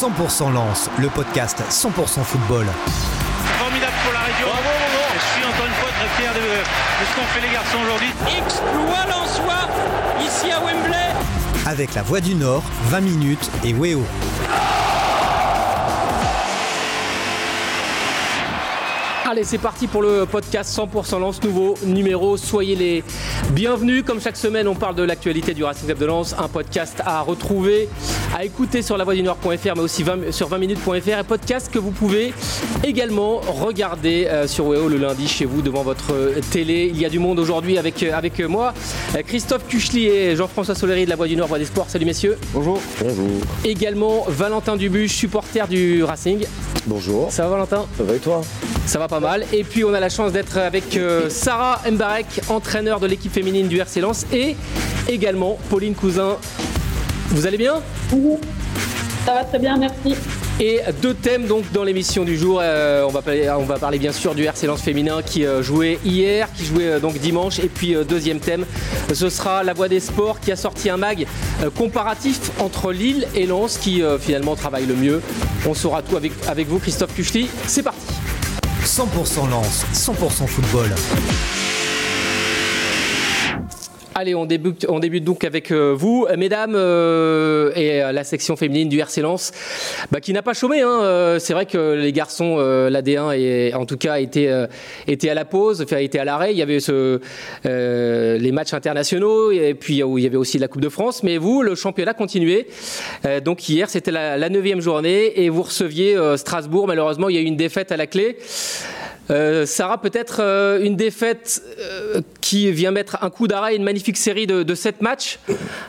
100% Lance, le podcast 100% football. Formidable pour la région. Je suis encore une fois très fier de, de ce qu'ont fait les garçons aujourd'hui. Exploit Lensois ici à Wembley. Avec la Voix du Nord, 20 minutes et Weo. Allez, c'est parti pour le podcast 100% Lens, nouveau numéro. Soyez les bienvenus. Comme chaque semaine, on parle de l'actualité du Racing Club de Lens. Un podcast à retrouver, à écouter sur lavoidunord.fr, mais aussi 20 sur 20minutes.fr. Un podcast que vous pouvez également regarder euh, sur WEO le lundi chez vous devant votre télé. Il y a du monde aujourd'hui avec, euh, avec moi. Euh, Christophe Cuchely et Jean-François Soleri de la Voix du Nord, Voix des Sports. Salut messieurs. Bonjour. Bonjour. Également Valentin Dubuche, supporter du Racing. Bonjour. Ça va Valentin? Ça va et toi? Ça va pas mal. Et puis on a la chance d'être avec euh, Sarah Mbarek, entraîneur de l'équipe féminine du RC Lens, et également Pauline Cousin. Vous allez bien? Ça va très bien, merci. Et deux thèmes donc dans l'émission du jour. Euh, on, va parler, on va parler bien sûr du RC Lens féminin qui euh, jouait hier, qui jouait euh, donc dimanche. Et puis euh, deuxième thème, ce sera la Voix des Sports qui a sorti un mag euh, comparatif entre Lille et Lens qui euh, finalement travaille le mieux. On saura tout avec, avec vous Christophe Cuchely. C'est parti 100% Lance, 100% football. Allez, on débute, on débute donc avec euh, vous, mesdames, euh, et euh, la section féminine du RC Lens, bah, qui n'a pas chômé. Hein, c'est vrai que les garçons, euh, la D1, et, en tout cas, étaient, euh, étaient à la pause, enfin, étaient à l'arrêt. Il y avait les matchs internationaux, et puis où il y avait aussi la Coupe de France. Mais vous, le championnat continuait. Donc hier, c'était la, neuvième journée, et vous receviez Strasbourg. Malheureusement, il y a eu une défaite à la clé. Sarah, peut-être une défaite qui vient mettre un coup d'arrêt une magnifique série de, de 7 matchs,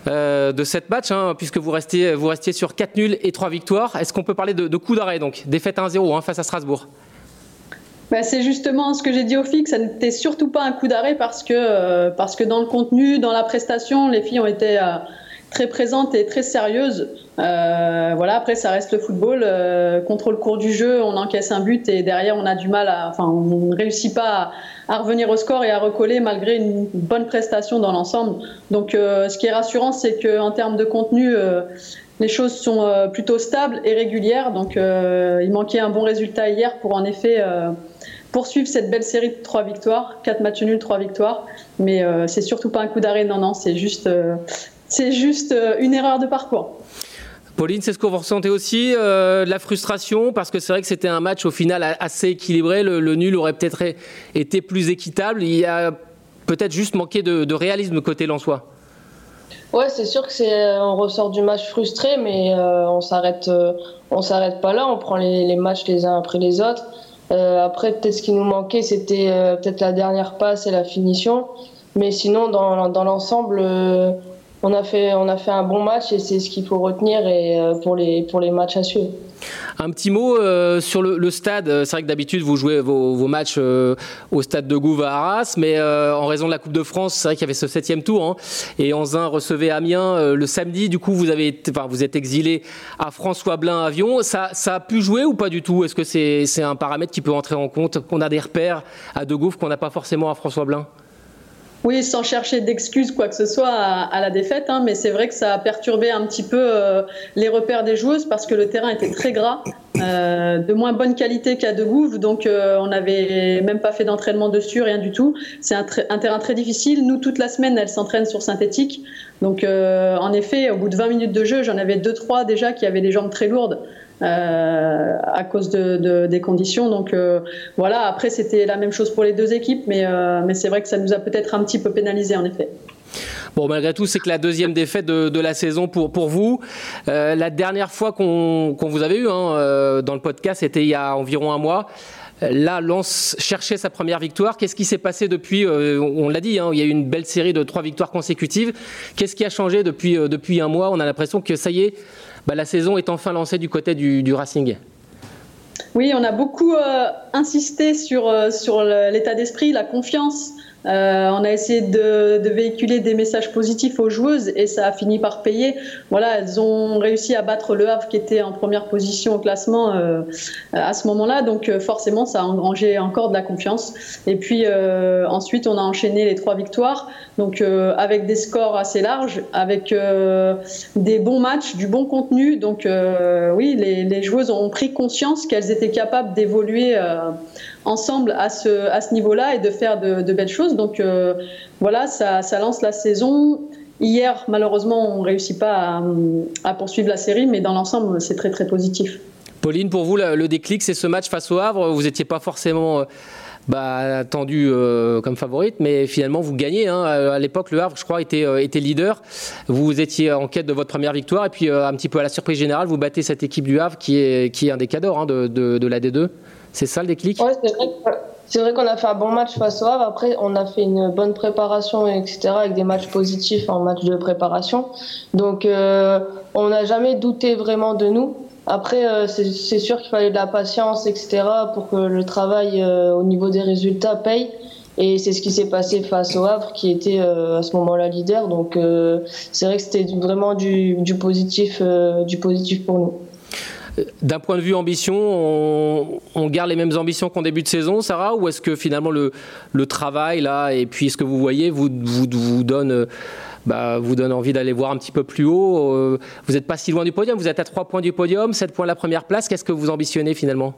euh, de matchs hein, puisque vous restiez, vous restiez sur 4 nuls et 3 victoires. Est-ce qu'on peut parler de, de coup d'arrêt donc? Défaite 1-0 hein, face à Strasbourg. Bah, c'est justement ce que j'ai dit au FIC, ça n'était surtout pas un coup d'arrêt parce que, euh, parce que dans le contenu, dans la prestation, les filles ont été euh, très présentes et très sérieuses. Euh, voilà, après, ça reste le football. Euh, contre le cours du jeu, on encaisse un but et derrière, on a du mal à. Enfin, on ne réussit pas à, revenir au score et à recoller malgré une bonne prestation dans l'ensemble. Donc, euh, ce qui est rassurant, c'est qu'en termes de contenu, euh, les choses sont plutôt stables et régulières. Donc, il manquait un bon résultat hier pour en effet poursuivre cette belle série de trois victoires, quatre matchs nuls, trois victoires. Mais euh, c'est surtout pas un coup d'arrêt, non, non, c'est juste, c'est juste euh, une erreur de parcours. Pauline, c'est ce que vous ressentez aussi, euh, de la frustration, parce que c'est vrai que c'était un match au final assez équilibré. Le, le nul aurait peut-être été plus équitable. Il y a peut-être juste manqué de, de réalisme côté Lensois. Ouais, c'est sûr que c'est on ressort du match frustré, mais euh, on s'arrête euh, on s'arrête pas là, on prend les, les matchs les uns après les autres. Euh, après peut-être ce qui nous manquait c'était euh, peut-être la dernière passe et la finition, mais sinon dans dans l'ensemble euh, on a fait on a fait un bon match et c'est ce qu'il faut retenir et euh, pour les pour les matchs à suivre. Un petit mot euh, sur le, stade. Euh, C'est vrai que d'habitude, vous jouez vos, matchs au stade de Gouve à Arras, mais en raison de la Coupe de France, c'est vrai qu'il y avait ce septième tour. Hein, et Anzin recevait Amiens le samedi. Du coup, vous, avez, enfin, vous êtes exilé à François Blain Avion. Ça, a pu jouer ou pas du tout? Est-ce que c'est un paramètre qui peut entrer en compte? Qu'on a des repères à De Gouve qu'on n'a pas forcément à François Blain? Oui, sans chercher d'excuses quoi que ce soit à, la défaite, hein, mais c'est vrai que ça a perturbé un petit peu euh, les repères des joueuses parce que le terrain était très gras, euh, de moins bonne qualité qu'à De Gouve, donc euh, on n'avait même pas fait d'entraînement dessus, rien du tout. C'est un, un terrain très difficile. Nous, toute la semaine, elles s'entraînent sur synthétique, donc euh, en effet, au bout de 20 minutes de jeu, j'en avais deux trois déjà qui avaient des jambes très lourdes. Euh, à cause de, de- des conditions. Donc euh, voilà, après c'était la même chose pour les deux équipes, mais, euh, mais c'est vrai que ça nous a peut-être un petit peu pénalisé en effet. Bon, malgré tout, c'est que la deuxième défaite de, de la saison pour, pour vous. Euh, la dernière fois qu'on qu'on vous avait eu hein, euh, dans le podcast, c'était il y a environ un mois. Là, Lens cherchait sa première victoire. Qu'est-ce qui s'est passé depuis euh, On l'a dit, hein, il y a eu une belle série de trois victoires consécutives. Qu'est-ce qui a changé depuis, euh, depuis un mois? On a l'impression que ça y est, bah, la saison est enfin lancée du côté du, Racing. Oui, on a beaucoup euh, insisté sur, sur l'état d'esprit, la confiance Euh, on a essayé de, véhiculer des messages positifs aux joueuses et ça a fini par payer. Voilà, elles ont réussi à battre le Havre qui était en première position au classement euh, à ce moment-là. Donc euh, forcément, ça a engrangé encore de la confiance. Et puis ensuite, on a enchaîné les trois victoires. Donc avec des scores assez larges, avec des bons matchs, du bon contenu. Donc oui, les, joueuses ont pris conscience qu'elles étaient capables d'évoluer ensemble à ce, niveau-là et de faire de belles choses. Donc euh, voilà, ça, ça, lance la saison. Hier, malheureusement, on ne réussit pas à, à, poursuivre la série, mais dans l'ensemble, c'est très très positif. Pauline, pour vous, le déclic, c'est ce match face au Havre. Vous n'étiez pas forcément bah, attendu euh, comme favorite, mais finalement vous gagnez. Hein. À l'époque, le Havre, je crois, était, euh, était, leader. Vous étiez en quête de votre première victoire, et puis euh, un petit peu à la surprise générale, vous battez cette équipe du Havre qui est, qui est un des cadors hein, de, de, de, la D2. C'est ça le déclic? Ouais, c'est vrai qu'on a fait un bon match face au Havre. Après, on a fait une bonne préparation, etc., avec des matchs positifs en match de préparation. Donc, euh, on n'a jamais douté vraiment de nous. Après, euh, c'est sûr qu'il fallait de la patience, etc., pour que le travail euh, au niveau des résultats paye. Et c'est ce qui s'est passé face au Havre, qui était à ce moment-là leader. Donc, c'est vrai que c'était vraiment du positif, du positif pour nous. D'un point de vue ambition, on, garde les mêmes ambitions qu'en début de saison, Sarah, ou est-ce que finalement le, travail là et puis ce que vous voyez vous, vous, vous donne bah, vous donne envie d'aller voir un petit peu plus haut. Euh, vous n'êtes pas si loin du podium, vous êtes à 3 points du podium, 7 points de la première place. Qu'est-ce que vous ambitionnez finalement?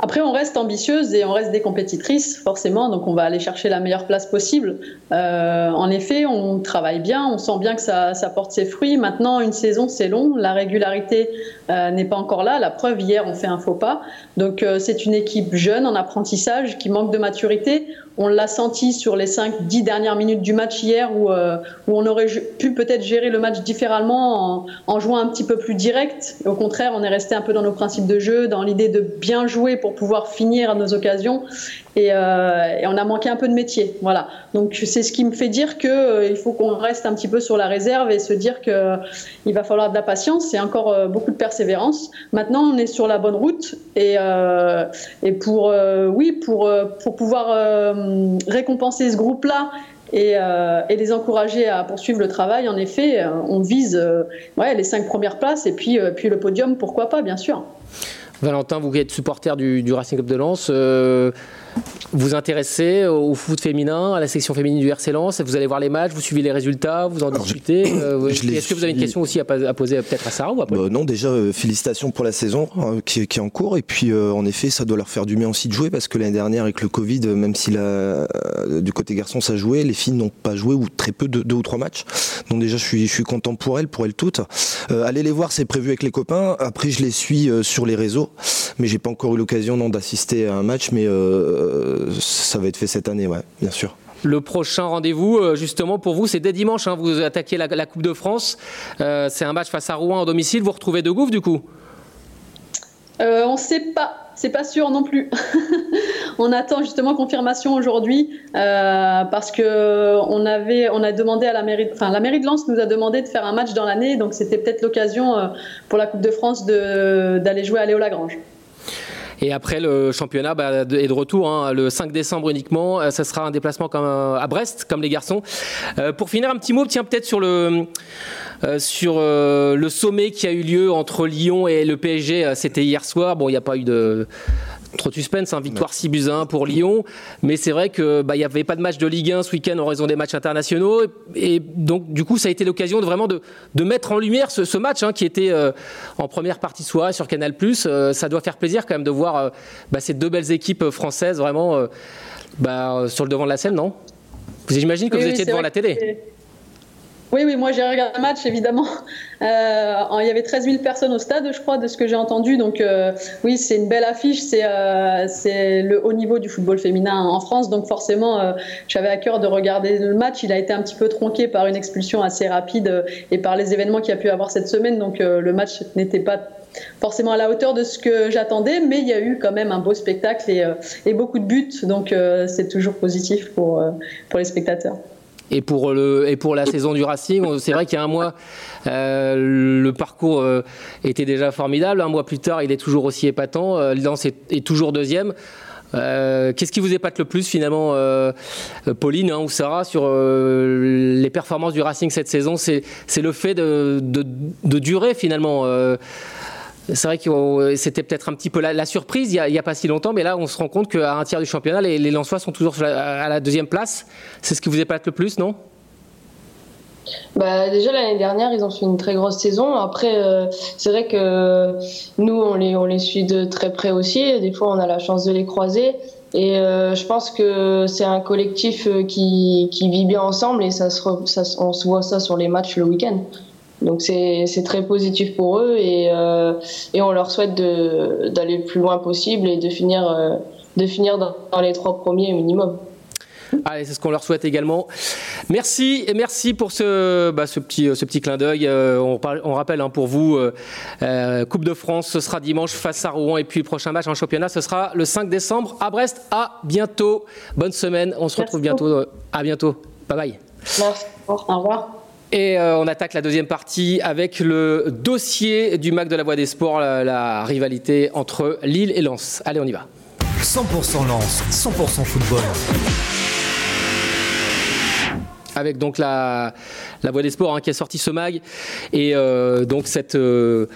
Après, on reste ambitieuse et on reste des compétitrices, forcément, donc on va aller chercher la meilleure place possible. Euh, en effet, on travaille bien, on sent bien que ça, ça porte ses fruits. Maintenant, une saison, c'est long, la régularité euh, n'est pas encore là. La preuve, hier, on fait un faux pas. Donc, euh, c'est une équipe jeune en apprentissage qui manque de maturité. On l'a senti sur les 5-10 dernières minutes du match hier où, euh, on aurait pu peut-être gérer le match différemment en, en, jouant un petit peu plus direct. Au contraire, on est resté un peu dans nos principes de jeu, dans l'idée de bien jouer pour pouvoir finir à nos occasions. Et, euh, et, on a manqué un peu de métier. Voilà. Donc c'est ce qui me fait dire qu'il euh, faut qu'on reste un petit peu sur la réserve et se dire qu'il euh, va falloir de la patience et encore euh, beaucoup de persévérance. Maintenant, on est sur la bonne route et, et pour oui pour pour pouvoir récompenser ce groupe-là et, les encourager à poursuivre le travail. En effet, on vise ouais, les cinq premières places et puis, puis le podium, pourquoi pas, bien sûr. Valentin, vous êtes supporter du, du Racing Club de Lens, vous intéressez au foot féminin, à la section féminine du RC Lens, vous allez voir les matchs, vous suivez les résultats, vous en discutez. Euh, Est-ce que vous avez une question aussi à, à poser peut-être à Sarah ou à bah, Non, déjà, euh, félicitations pour la saison euh, qui, qui, est en cours. Et puis, euh, en effet, ça doit leur faire du bien aussi de jouer parce que l'année dernière, avec le Covid, même si la, du côté garçon ça jouait, les filles n'ont pas joué ou très peu, de, deux ou trois matchs. Donc déjà, je suis, je suis content pour elles, pour elles toutes. allez les voir, c'est prévu avec les copains. Après, je les suis sur les réseaux, mais j'ai pas encore eu l'occasion d'assister à un match, mais ça va être fait cette année, ouais, bien sûr. Le prochain rendez-vous, justement, pour vous, c'est dès dimanche. Hein, vous attaquez la, la, Coupe de France. Euh, c'est un match face à Rouen en domicile. Vous retrouvez De Gouffre, du coup? Euh, On ne sait pas. C'est pas sûr non plus. on attend justement confirmation aujourd'hui euh, parce que on avait, on a demandé à la mairie, enfin la mairie de Lens nous a demandé de faire un match dans l'année, donc c'était peut-être l'occasion euh, pour la Coupe de France d'aller jouer à Léo Lagrange. Et après, le championnat bah, est de retour, hein, le 5 décembre uniquement. Ça sera un déplacement comme, à Brest, comme les garçons. Euh, pour finir, un petit mot, tiens, peut-être sur le. Euh, sur euh, le sommet qui a eu lieu entre Lyon et le PSG, c'était hier soir. Bon, il n'y a pas eu de, trop de suspense, hein, victoire 6 buts 1 pour Lyon, mais c'est vrai que bah, il n'y avait pas de match de Ligue 1 ce week-end en raison des matchs internationaux, et, et donc du coup ça a été l'occasion de vraiment de, de, mettre en lumière ce, ce match hein, qui était euh, en première partie de soirée sur Canal+. Euh, ça doit faire plaisir quand même de voir euh, bah, ces deux belles équipes françaises vraiment bah, sur le devant de la scène, non? J'imagine que oui, vous oui, étiez devant la télé. Oui, oui, moi j'ai regardé le match évidemment. Euh, il y avait 13 000 personnes au stade, je crois, de ce que j'ai entendu. Donc euh, oui, c'est une belle affiche. C'est euh, le haut niveau du football féminin en France. Donc forcément, j'avais à cœur de regarder le match. Il a été un petit peu tronqué par une expulsion assez rapide et par les événements qu'il y a pu avoir cette semaine. Donc le match n'était pas forcément à la hauteur de ce que j'attendais, mais il y a eu quand même un beau spectacle et, et beaucoup de buts. Donc c'est toujours positif pour, pour les spectateurs. Et pour, le, et pour la saison du Racing, c'est vrai qu'il y a un mois, euh, le parcours euh, était déjà formidable. Un mois plus tard, il est toujours aussi épatant. Euh, Lens est, toujours deuxième. Qu'est-ce qui vous épate le plus finalement, Pauline hein, ou Sarah, sur les performances du Racing cette saison? C'est le fait de, de, durer finalement. C'est vrai que c'était peut-être un petit peu la, surprise il n'y a, pas si longtemps, mais là on se rend compte qu'à un tiers du championnat, les, les Lensois sont toujours à la deuxième place. C'est ce qui vous épate le plus, non? Bah, déjà l'année dernière, ils ont fait une très grosse saison. Après, euh, c'est vrai que nous, on les, suit de très près aussi. Des fois, on a la chance de les croiser. Et euh, je pense que c'est un collectif euh, qui, vit bien ensemble et ça on se voit ça sur les matchs le week-end. Donc c'est très positif pour eux et, et on leur souhaite d'aller le plus loin possible et de finir, de finir dans les trois premiers minimum. Allez, c'est ce qu'on leur souhaite également. Merci et merci pour ce, bah, ce, petit, ce petit clin d'œil. Euh, on, on, rappelle hein, pour vous, euh, euh, Coupe de France, ce sera dimanche face à Rouen et puis le prochain match en championnat, ce sera le 5 décembre à Brest. À bientôt. Bonne semaine. On se retrouve bientôt. À bientôt. Bye bye. Merci. Au revoir. Et on attaque la deuxième partie avec le dossier du MAC de la Voix des Sports, la, la rivalité entre Lille et Lens. Allez, on y va. 100% Lens, 100% football avec donc la, la Voix des Sports hein, qui a sorti ce mag. Et euh, donc cette, euh,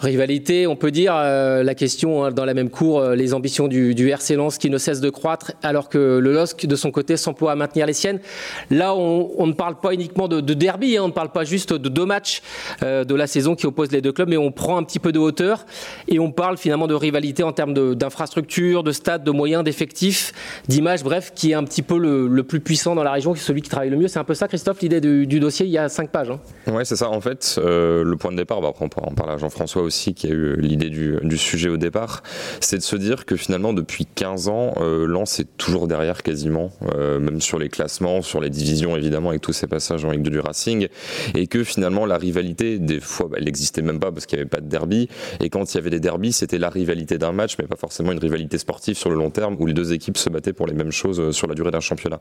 Rivalité, on peut dire, euh, la question hein, dans la même cour, euh, les ambitions du, RC Lens qui ne cessent de croître alors que le LOSC, de son côté, s'emploie à maintenir les siennes. Là, on, ne parle pas uniquement de, de derby, hein, on ne parle pas juste de deux matchs euh, de la saison qui opposent les deux clubs, mais on prend un petit peu de hauteur et on parle finalement de rivalité en termes d'infrastructures, de, stades, de moyens, d'effectifs, d'images, bref, qui est un petit peu le, plus puissant dans la région, qui est celui qui travaille le mieux. C'est un peu ça, Christophe, l'idée du, dossier, il y a cinq pages. Hein. Ouais, c'est ça. En fait, le point de départ, bah, on en parler à Jean-François aussi qui a eu l'idée du, sujet au départ, c'est de se dire que finalement depuis 15 ans, euh, Lens est toujours derrière quasiment, euh, même sur les classements, sur les divisions évidemment avec tous ces passages en Ligue 2 du Racing, et que finalement la rivalité, des fois, bah, elle n'existait même pas parce qu'il n'y avait pas de derby, et quand il y avait des derbys, c'était la rivalité d'un match, mais pas forcément une rivalité sportive sur le long terme où les deux équipes se battaient pour les mêmes choses euh, sur la durée d'un championnat.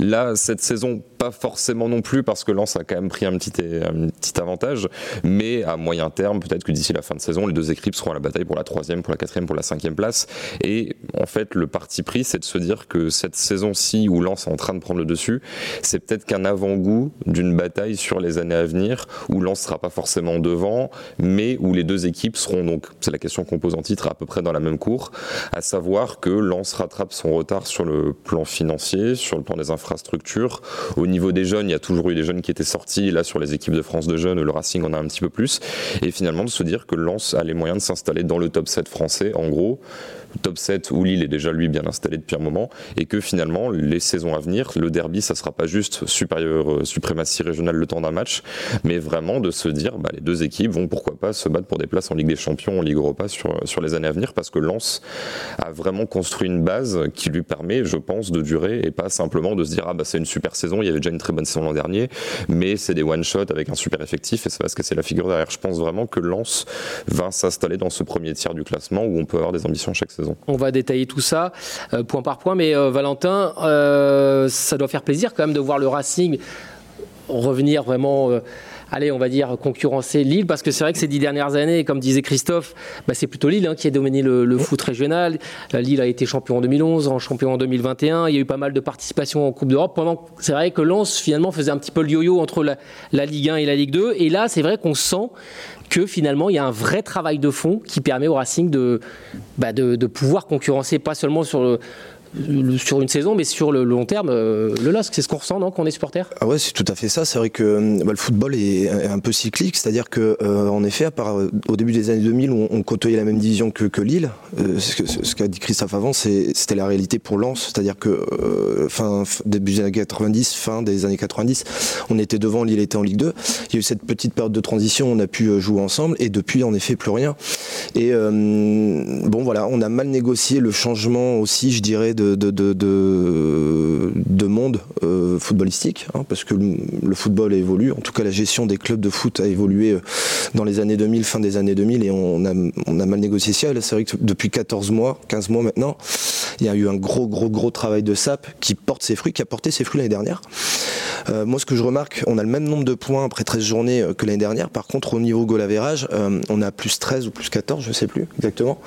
Là, cette saison, pas forcément non plus parce que Lens a quand même pris un petit, un petit avantage, mais à moyen terme, peut-être que d'ici la fin de saison, les deux équipes seront à la bataille pour la troisième, pour la quatrième, pour la cinquième place. Et en fait, le parti pris, c'est de se dire que cette saison-ci où Lens est en train de prendre le dessus, c'est peut-être qu'un avant-goût d'une bataille sur les années à venir où Lens sera pas forcément devant, mais où les deux équipes seront donc, c'est la question qu'on pose en titre, à peu près dans la même cour, à savoir que Lens rattrape son retard sur le plan financier, sur le plan des infrastructures. Au niveau des jeunes, il y a toujours eu des jeunes qui étaient sortis. Là, sur les équipes de France de jeunes, le Racing en a un petit peu plus. Et finalement, de se dire que Lens a les moyens de s'installer dans le top 7 français, en gros, top 7 où Lille est déjà lui bien installé depuis un moment et que finalement les saisons à venir, le derby, ça sera pas juste supérieur, euh, suprématie régionale le temps d'un match, mais vraiment de se dire bah, les deux équipes vont pourquoi pas se battre pour des places en Ligue des Champions, en Ligue Europa sur, sur les années à venir parce que Lens a vraiment construit une base qui lui permet, je pense, de durer et pas simplement de se dire ah bah c'est une super saison, il y avait déjà une très bonne saison l'an dernier, mais c'est des one shot avec un super effectif et c'est parce que c'est la figure derrière. Je pense vraiment que Lens va s'installer dans ce premier tiers du classement où on peut avoir des ambitions chaque saison. On va détailler tout ça euh, point par point, mais euh, Valentin, euh, ça doit faire plaisir quand même de voir le Racing revenir vraiment allez, on va dire, concurrencer Lille, parce que c'est vrai que ces dix dernières années, comme disait Christophe, bah, c'est plutôt Lille hein, qui a dominé le, foot régional. Lille a été champion en 2011, en champion en 2021. Il y a eu pas mal de participation en Coupe d'Europe. Pendant, c'est vrai que Lens finalement faisait un petit peu le yo-yo entre la, la Ligue 1 et la Ligue 2. Et là, c'est vrai qu'on sent que finalement il y a un vrai travail de fond qui permet au Racing de, bah pouvoir concurrencer pas seulement sur le, sur une saison, mais sur le long terme, euh, le LOSC, c'est ce qu'on ressent, non, qu'on est supporter? Ah ouais, c'est tout à fait ça. C'est vrai que euh, bah, le football est un peu cyclique, c'est-à-dire que, euh, en effet, à part au début des années 2000, on, côtoyait la même division que, que Lille. ce qu'a dit Christophe avant, c'était la réalité pour Lens, c'est-à-dire que fin début des années 90, fin des années 90, on était devant, Lille était en Ligue 2. Il y a eu cette petite période de transition, on a pu jouer ensemble, et depuis, en effet, plus rien. Et bon, voilà, on a mal négocié le changement aussi, je dirais, de, de, de, de, monde euh, footballistique, hein, parce que le, football a évolué, en tout cas la gestion des clubs de foot a évolué euh, dans les années 2000, fin des années 2000, et on a, on a mal négocié ça. C'est vrai que depuis 14 mois, 15 mois maintenant, Il y a eu un gros, gros, gros travail de SAP qui porte ses fruits, qui a porté ses fruits l'année dernière. Euh, moi, ce que je remarque, on a le même nombre de points après 13 journées euh, que l'année dernière. Par contre, au niveau goal average, euh, on a plus 13 ou plus 14, je ne sais plus exactement.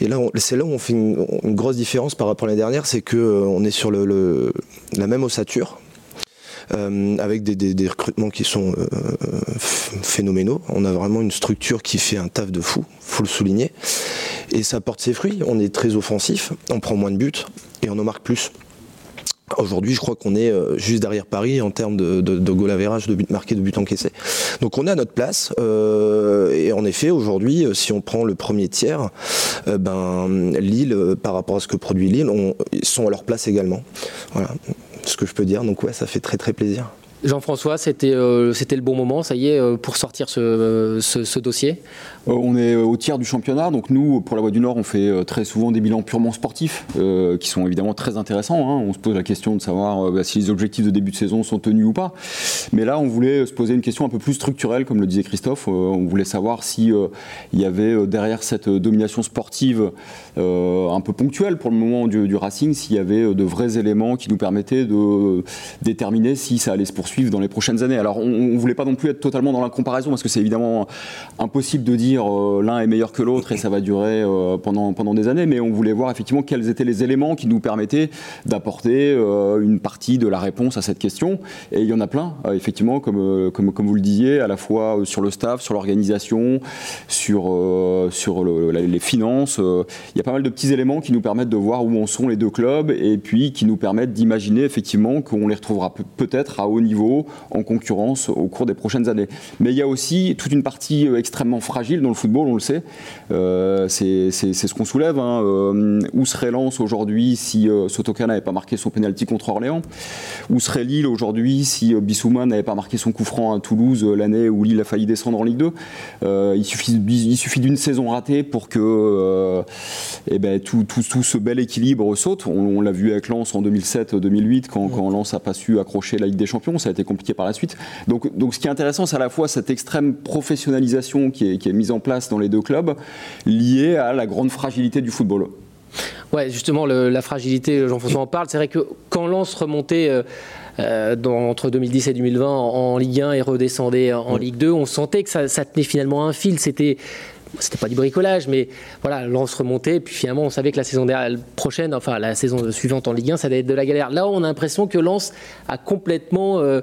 Et là, c'est là où on fait une, grosse différence par rapport à l'année dernière, c'est que on est sur la même ossature. avec des, recrutements qui sont phénoménaux. On a vraiment une structure qui fait un taf de fou, faut le souligner. Et ça porte ses fruits. On est très offensif, on prend moins de buts et on en marque plus. Aujourd'hui, je crois qu'on est euh, juste derrière Paris en termes de, de, de goal average, de buts marqués, de buts encaissés. Donc on est à notre place. Euh, et en effet, aujourd'hui, euh, si on prend le premier tiers, ben Lille, par rapport à ce que produit Lille, ils sont à leur place également. Voilà ce que je peux dire. Donc ouais, ça fait très très plaisir. Jean-François, c'était c'était le bon moment, ça y est, pour sortir ce, dossier? Euh, on est au tiers du championnat, donc nous, pour la Voie du Nord, on fait euh, très souvent des bilans purement sportifs, euh, qui sont évidemment très intéressants. Hein. On se pose la question de savoir bah, si les objectifs de début de saison sont tenus ou pas. Mais là, on voulait se poser une question un peu plus structurelle, comme le disait Christophe. on voulait savoir si il y avait derrière cette domination sportive un peu ponctuelle pour le moment du, Racing, s'il y avait de vrais éléments qui nous permettaient de déterminer si ça allait se poursuivre dans les prochaines années. Alors, on, ne voulait pas non plus être totalement dans la comparaison, parce que c'est évidemment impossible de dire euh, l'un est meilleur que l'autre et ça va durer euh, pendant, pendant des années, mais on voulait voir effectivement quels étaient les éléments qui nous permettaient d'apporter euh, une partie de la réponse à cette question. Et il y en a plein, effectivement, comme, comme, comme vous le disiez, à la fois sur le staff, sur l'organisation, sur, sur les finances. Il y a pas mal de petits éléments qui nous permettent de voir où en sont les deux clubs et puis qui nous permettent d'imaginer effectivement qu'on les retrouvera peut-être à haut niveau en concurrence au cours des prochaines années. Mais il y a aussi toute une partie extrêmement fragile dans le football, on le sait. Euh, c'est ce qu'on soulève. Hein. Euh, où serait Lens aujourd'hui si euh, Sotoka n'avait pas marqué son penalty contre Orléans? Où serait Lille aujourd'hui si Bissouma n'avait pas marqué son coup franc à Toulouse l'année où Lille a failli descendre en Ligue 2 Il suffit, il suffit d'une saison ratée pour que eh ben, tout, tout, tout, ce bel équilibre saute. On, l'a vu avec Lens en 2007-2008 quand, quand Lens n'a pas su accrocher la Ligue des Champions. Ça a été compliqué par la suite. Donc, donc ce qui est intéressant, c'est à la fois cette extrême professionnalisation qui est, qui est mise en place dans les deux clubs, liée à la grande fragilité du football. Ouais, justement, la fragilité, Jean-François en parle. C'est vrai que quand Lens remontait euh, euh, entre 2010 et 2020 en, Ligue 1 et redescendait en, Ligue 2, on sentait que ça, tenait finalement un fil. C'était c'était pas du bricolage, mais voilà, Lens remontait, et puis finalement on savait que la saison prochaine, enfin la saison suivante en Ligue 1, ça allait être de la galère. Là, on a l'impression que Lens a complètement euh,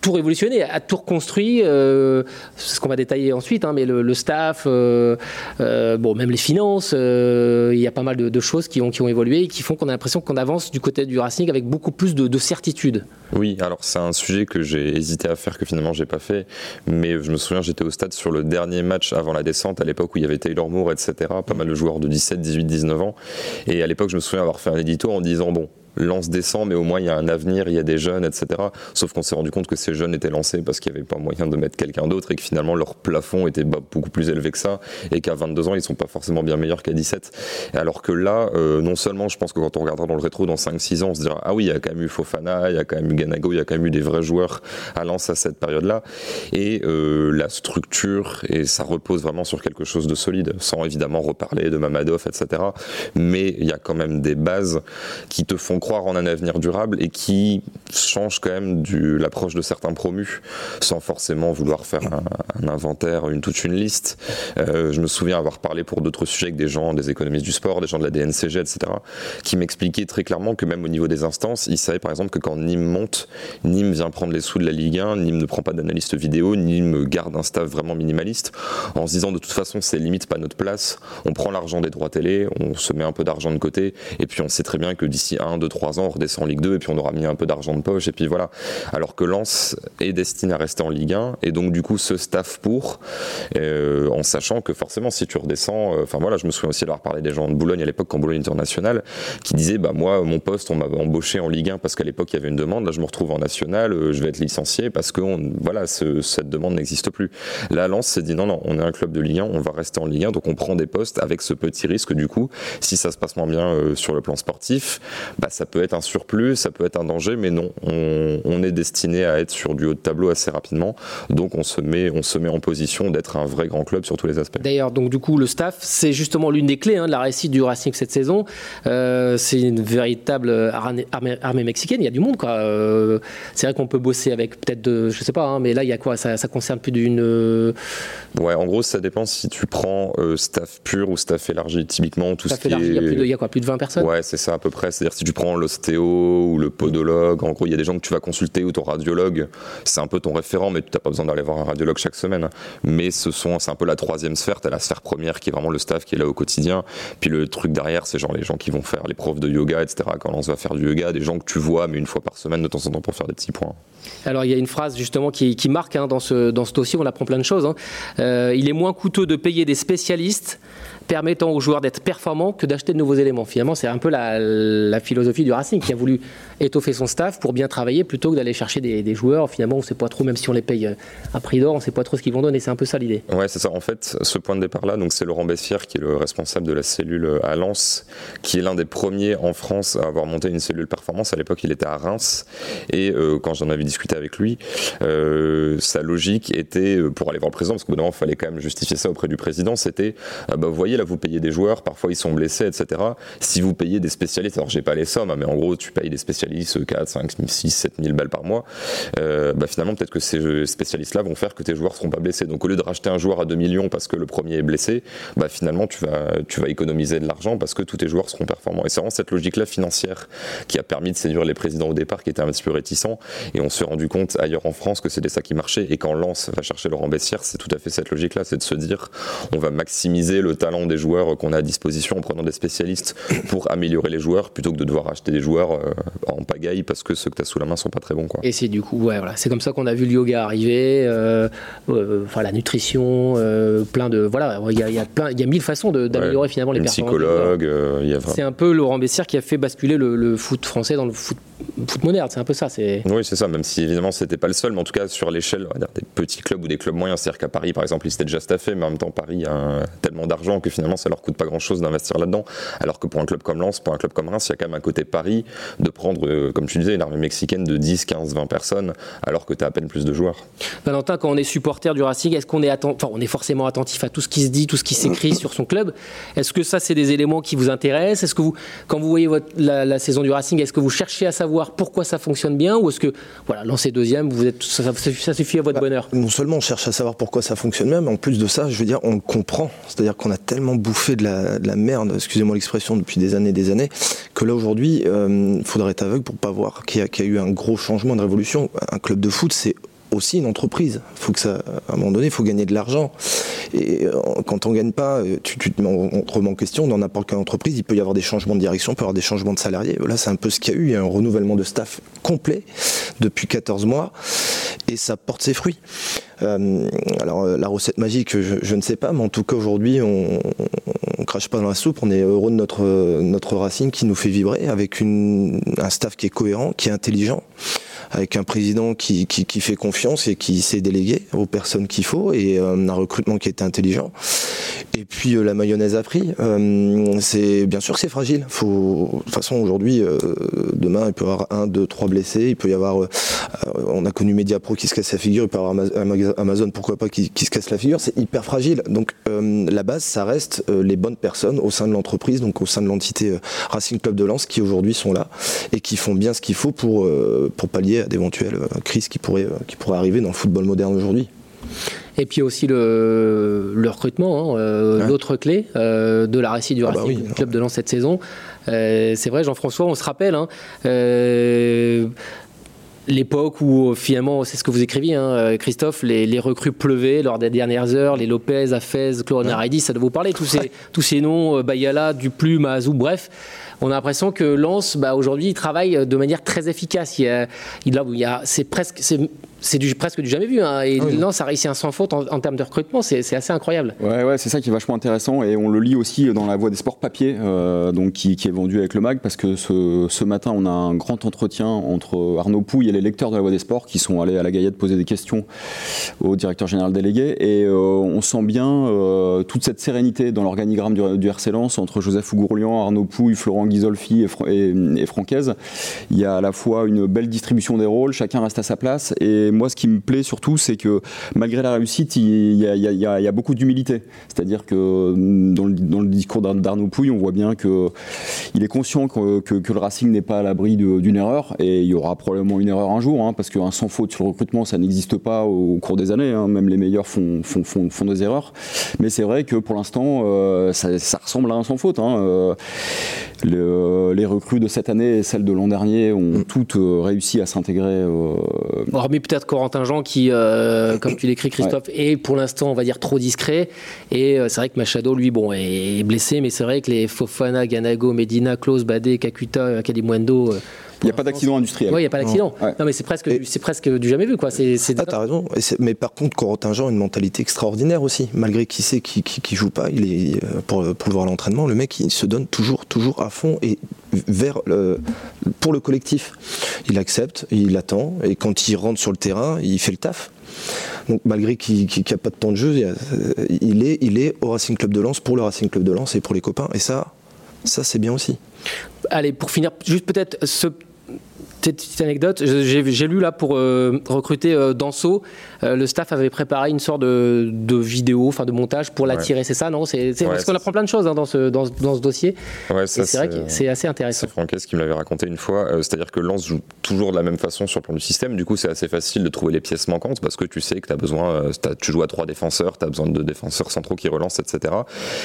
tout révolutionné, a tout reconstruit. Euh, ce qu'on va détailler ensuite, hein, mais le, staff, euh, euh, bon, même les finances, il y a pas mal de, choses qui ont, qui ont évolué et qui font qu'on a l'impression qu'on avance du côté du Racing avec beaucoup plus de, de certitude. Oui, alors c'est un sujet que j'ai hésité à faire, que finalement j'ai pas fait, mais je me souviens, j'étais au stade sur le dernier match avant la descente, à l'époque où il y avait Taylor Moore, etc., pas mal de joueurs de 17, 18, 19 ans, et à l'époque je me souviens avoir fait un édito en disant, bon, lance descend, mais au moins il y a un avenir, il y a des jeunes, etc. Sauf qu'on s'est rendu compte que ces jeunes étaient lancés parce qu'il n'y avait pas moyen de mettre quelqu'un d'autre et que finalement leur plafond était beaucoup plus élevé que ça et qu'à 22 ans ils sont pas forcément bien meilleurs qu'à 17. Alors que là, euh, non seulement je pense que quand on regardera dans le rétro dans 5-6 ans, on se dira ah oui, il y a quand même eu Fofana, il y a quand même eu Ganago, il y a quand même eu des vrais joueurs à Lens à cette période-là. Et euh, la structure, et ça repose vraiment sur quelque chose de solide, sans évidemment reparler de Mamadov, etc. Mais il y a quand même des bases qui te font croire en un avenir durable et qui change quand même l'approche de certains promus sans forcément vouloir faire un, inventaire, une, toute une liste. Euh, je me souviens avoir parlé pour d'autres sujets avec des gens, des économistes du sport, des gens de la DNCG, etc., qui m'expliquaient très clairement que même au niveau des instances, ils savaient par exemple que quand Nîmes monte, Nîmes vient prendre les sous de la Ligue 1, Nîmes ne prend pas d'analyste vidéo, Nîmes garde un staff vraiment minimaliste, en se disant de toute façon c'est limite pas notre place, on prend l'argent des droits télé, on se met un peu d'argent de côté, et puis on sait très bien que d'ici 1, 2, 3 ans, on redescend en Ligue 2 et puis on aura mis un peu d'argent de poche et puis voilà. Alors que Lens est destiné à rester en Ligue 1 et donc du coup ce staff pour, euh, en sachant que forcément si tu redescends, euh, enfin voilà, je me souviens aussi d'avoir parlé des gens de Boulogne à l'époque quand Boulogne international qui disaient bah moi mon poste on m'avait embauché en Ligue 1 parce qu'à l'époque il y avait une demande, là je me retrouve en national, euh, je vais être licencié parce que voilà cette demande n'existe plus. Là Lens s'est dit non non on est un club de Ligue 1, on va rester en Ligue 1 donc on prend des postes avec ce petit risque du coup si ça se passe moins bien sur le plan sportif, bah, ça peut être un surplus, ça peut être un danger, mais non, on, est destiné à être sur du haut de tableau assez rapidement. Donc on se met, on se met en position d'être un vrai grand club sur tous les aspects. D'ailleurs, donc du coup, le staff, c'est justement l'une des clés hein, de la réussite du Racing cette saison. Euh, c'est une véritable armée, mexicaine. Il y a du monde, quoi. Euh, c'est vrai qu'on peut bosser avec peut-être, de, je sais pas, hein, mais là, il y a quoi? Ça, concerne plus d'une. Euh, ouais, en gros, ça dépend si tu prends staff pur ou staff élargi. Typiquement, tout staff ce élargi, il y, a plus de, il y a quoi, plus de 20 personnes? Ouais, c'est ça à peu près. C'est-à-dire si tu prends l'ostéo ou le podologue, en gros, il y a des gens que tu vas consulter ou ton radiologue. C'est un peu ton référent, mais tu n'as pas besoin d'aller voir un radiologue chaque semaine. Mais ce sont, c'est un peu la troisième sphère. Tu as la sphère première qui est vraiment le staff qui est là au quotidien. Puis le truc derrière, c'est genre les gens qui vont faire les profs de yoga, etc. Quand on va faire du yoga, des gens que tu vois, mais une fois par semaine de temps en temps pour faire des petits points. Alors il y a une phrase justement qui, marque hein, dans, ce, dans ce dossier, on apprend plein de choses. Hein. Euh, il est moins coûteux de payer des spécialistes permettant aux joueurs d'être performants que d'acheter de nouveaux éléments. Finalement, c'est un peu la, philosophie du Racing qui a voulu étoffer son staff pour bien travailler plutôt que d'aller chercher des, joueurs. Finalement, on ne sait pas trop, même si on les paye à prix d'or, on ne sait pas trop ce qu'ils vont donner. C'est un peu ça l'idée. Ouais, c'est ça. En fait, ce point de départ-là, donc c'est Laurent Bessière qui est le responsable de la cellule à Lens, qui est l'un des premiers en France à avoir monté une cellule performance. À l'époque, il était à Reims. Et euh, quand j'en avais discuté avec lui, euh, sa logique était, euh, pour aller voir le président, parce qu'au bout d'un moment, il fallait quand même justifier ça auprès du président, c'était, bah, vous voyez, là, vous payez des joueurs, parfois ils sont blessés, etc. Si vous payez des spécialistes, alors j'ai pas les sommes, hein, mais en gros, tu payes des spécialistes 4, 5, 6, 7 000 balles par mois, euh, bah, finalement, peut-être que ces spécialistes-là vont faire que tes joueurs seront pas blessés. Donc au lieu de racheter un joueur à 2 millions parce que le premier est blessé, bah, finalement, tu vas, économiser de l'argent parce que tous tes joueurs seront performants. Et c'est vraiment cette logique-là financière qui a permis de séduire les présidents au départ qui étaient un petit peu réticents. Et on s'est rendu compte ailleurs en France que c'était ça qui marchait. Et quand Lance va chercher Laurent Bessière, c'est tout à fait cette logique-là, c'est de se dire on va maximiser le talent des joueurs qu'on a à disposition en prenant des spécialistes pour améliorer les joueurs plutôt que de devoir acheter des joueurs euh, en pagaille parce que ceux que tu as sous la main sont pas très bons. Quoi. Et c'est du coup, ouais, voilà, c'est comme ça qu'on a vu le yoga arriver, euh, euh, enfin la nutrition, plein de. Voilà, il y a, y a, plein, il y a mille façons d'améliorer finalement les performances. Psychologue, C'est un peu Laurent Bessière qui a fait basculer le, le foot français dans le foot foot moderne, c'est un peu ça. Oui, c'est ça, même si évidemment c'était pas le seul, mais en tout cas sur l'échelle des petits clubs ou des clubs moyens, c'est-à-dire qu'à Paris par exemple ils étaient déjà staffés, mais en même temps Paris a tellement d'argent que finalement ça leur coûte pas grand-chose d'investir là-dedans, alors que pour un club comme Lens, pour un club comme Reims, il y a quand même un côté Paris de prendre, euh, comme tu disais, une armée mexicaine de 10, 15, 20 personnes, alors que tu as à peine plus de joueurs. Valentin, quand on est supporter du Racing, est-ce qu'on est, enfin, on est forcément attentif à tout ce qui se dit, tout ce qui s'écrit sur son club? Est-ce que ça c'est des éléments qui vous intéressent? Est-ce que vous, quand vous voyez votre, la, la saison du Racing, est-ce que vous cherchez à savoir pourquoi ça fonctionne bien ou est-ce que voilà, lancer deuxième, vous êtes, ça, suffit à votre bah, bonheur Non seulement on cherche à savoir pourquoi ça fonctionne bien, mais en plus de ça, je veux dire, on le comprend. C'est-à-dire qu'on a tellement bouffé de la, merde, excusez-moi l'expression, depuis des années et des années, que là aujourd'hui, il euh, faudrait être aveugle pour pas voir qu'il y, a eu un gros changement, de révolution. Un club de foot, c'est aussi une entreprise. Faut que ça, à un moment donné, il faut gagner de l'argent. Et euh, quand on gagne pas, euh, tu, tu te mets en question. Dans n'importe quelle entreprise, il peut y avoir des changements de direction, il peut y avoir des changements de salariés. Là, c'est un peu ce qu'il y a eu. Il y a un renouvellement de staff complet depuis 14 mois et ça porte ses fruits. Euh, alors la recette magique, je, ne sais pas, mais en tout cas aujourd'hui, on, on, crache pas dans la soupe. On est heureux de notre notre racine qui nous fait vibrer avec une, un staff qui est cohérent, qui est intelligent avec un président qui, qui, qui fait confiance et qui sait déléguer aux personnes qu'il faut et euh, un recrutement qui est intelligent. Et puis euh, la mayonnaise a pris. Euh, c'est bien sûr c'est fragile. Faut, de toute façon aujourd'hui, demain il peut y avoir un, deux, trois blessés. Il peut y avoir, on a connu Mediapro qui se casse la figure. Il peut y avoir Amazon, pourquoi pas, qui, qui se casse la figure. C'est hyper fragile. Donc la base, ça reste les bonnes personnes au sein de l'entreprise, donc au sein de l'entité Racing Club de Lens, qui aujourd'hui sont là et qui font bien ce qu'il faut pour pour pallier à d'éventuelles euh, crises qui pourraient, euh, qui pourraient arriver dans le football moderne aujourd'hui. Et puis aussi le, le recrutement, hein, euh, l'autre clé de la réussite du ah bah Racing Club de Lens cette saison. c'est vrai, Jean-François, on se rappelle, hein, l'époque où finalement, c'est ce que vous écriviez, hein, Christophe, les, les, recrues pleuvaient lors des dernières heures, les Lopez, Afez, Cloronaridi, ça doit vous parler, tous ces, tous ces noms, Bayala, Duplu, Mazou, bref on a l'impression que Lens, bah, aujourd'hui, il travaille de manière très efficace. Il, il, a, c'est presque, c'est c'est du, presque du jamais vu. Hein. Et Oui. Lens a réussi un sans faute en, en termes de recrutement, c'est assez incroyable. Ouais, ouais, c'est ça qui est vachement intéressant et on le lit aussi dans la voie des sports papier, euh, donc qui, qui est vendu avec le mag, parce que ce, ce matin on a un grand entretien entre Arnaud Pouille et les lecteurs de la voie des sports qui sont allés à la Gaillette poser des questions au directeur général délégué et euh, on sent bien euh, toute cette sérénité dans l'organigramme du, du RC Lens entre Joseph Ougourlian, Arnaud Pouille, Florent Ghisolfi et, et, et Francaise. Il y a à la fois une belle distribution des rôles, chacun reste à sa place et moi ce qui me plaît surtout c'est que malgré la réussite il y a, il y a- il y a- il y a beaucoup d'humilité. C'est-à-dire que mm, dans le, dans le discours d'Ar- d'Arnaud Pouille on voit bien que il est conscient que, que- que le Racing n'est pas à l'abri d'une erreur et il y aura probablement une erreur un jour hein, parce qu'un sans faute sur le recrutement ça n'existe pas au, au cours des années. hein. Même les meilleurs font, font, font, font des erreurs. Mais c'est vrai que pour l'instant euh, ça, ça ressemble à un sans faute. hein. Euh, le- les recrues de cette année et celles de l'an dernier ont toutes euh, réussi à s'intégrer. Hormis peut-être Corentin Jean qui, euh, comme tu l'écris Christophe, est pour l'instant on va dire trop discret. Et euh, c'est vrai que Machado lui bon est blessé, mais c'est vrai que les Fofana, Ganago, Medina, Klaus, Badé, Kakuta, Kalimundo. Il n'y a pas d'accident industriel. Ouais, il n'y a pas d'accident. Ouais. Non, mais c'est presque, Et- du- c'est presque du jamais vu, quoi. C'est, c'est- Ah, t'as raison. Et c'est- mais par contre, Corentin a une mentalité extraordinaire aussi. Malgré qui sait qui, qui, qui joue pas, il est euh, pour, pour le voir à l'entraînement, le mec il se donne toujours, toujours à fond et vers le, pour le collectif. Il accepte, il attend et quand il rentre sur le terrain, il fait le taf. Donc malgré qu'il n'y a pas de temps de jeu, il euh, il est, il est au Racing Club de Lens pour le Racing Club de Lens et pour les copains. Et ça, ça c'est bien aussi. Allez, pour finir, juste peut-être ce petite anecdote, j'ai lu là pour euh, recruter euh, Danso, euh, le staff avait préparé une sorte de, de vidéo, enfin de montage pour l'attirer, c'est ça, non? C'est Ouais, parce qu'on apprend plein de choses hein, dans, ce, dans, ce- dans ce dossier. Ouais, c'est vrai que c'est assez intéressant. C'est Franquès qui me l'avait raconté une fois. Euh, C'est-à-dire que Lens joue toujours de la même façon sur le plan du système. Du coup, c'est assez facile de trouver les pièces manquantes parce que tu sais que tu as besoin, t'as- tu joues à trois défenseurs, tu as besoin de défenseurs centraux qui relancent, etc.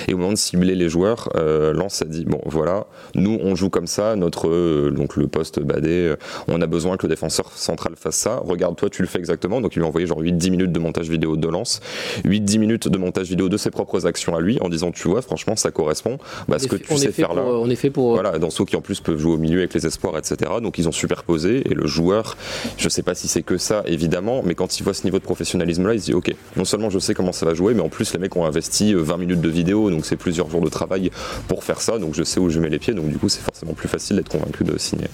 Et au moment de cibler les joueurs, Lens a dit bon, voilà, nous on joue comme ça, notre donc le poste badé, on a besoin que le défenseur central fasse ça. Regarde, toi, tu le fais exactement. Donc, il lui a envoyé genre 8-10 minutes de montage vidéo de Lens, 8-10 minutes de montage vidéo de ses propres actions à lui en disant tu vois, franchement, ça correspond à ce que tu sais faire là. on est fait pour. Voilà, dans ceux qui en plus peuvent jouer au milieu avec les espoirs, etc. Donc ils ont superposé et le joueur, je sais pas si c'est que ça évidemment, mais quand il voit ce niveau de professionnalisme là, il se dit ok, non seulement je sais comment ça va jouer, mais en plus les mecs ont investi euh, 20 minutes de vidéo, donc c'est plusieurs jours de travail pour faire ça, donc je sais où je mets les pieds, donc du coup c'est forcément plus facile d'être convaincu de signer.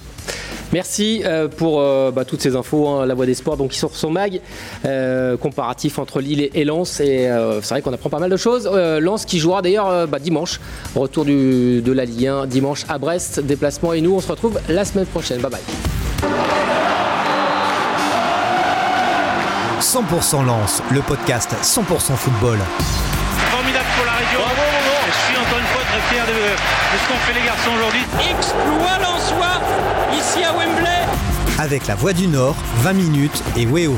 Merci euh, pour euh, bah, toutes ces infos, hein, la voix des sports, donc qui sort son mag, euh, comparatif entre Lille et, Lens. Et euh, c'est vrai qu'on apprend pas mal de choses. Euh, Lens qui jouera d'ailleurs euh, bah, dimanche, retour du, de la Ligue 1 dimanche à Brest, déplacement. Et nous, on se retrouve la semaine prochaine. Bye bye. 100% Lance, le podcast 100% football. Formidable pour la région. Je suis encore une fois très fier de, de ce qu'ont fait les garçons aujourd'hui. Exploit l'en soi, ici à Wembley. Avec la Voix du Nord, 20 minutes et Weo.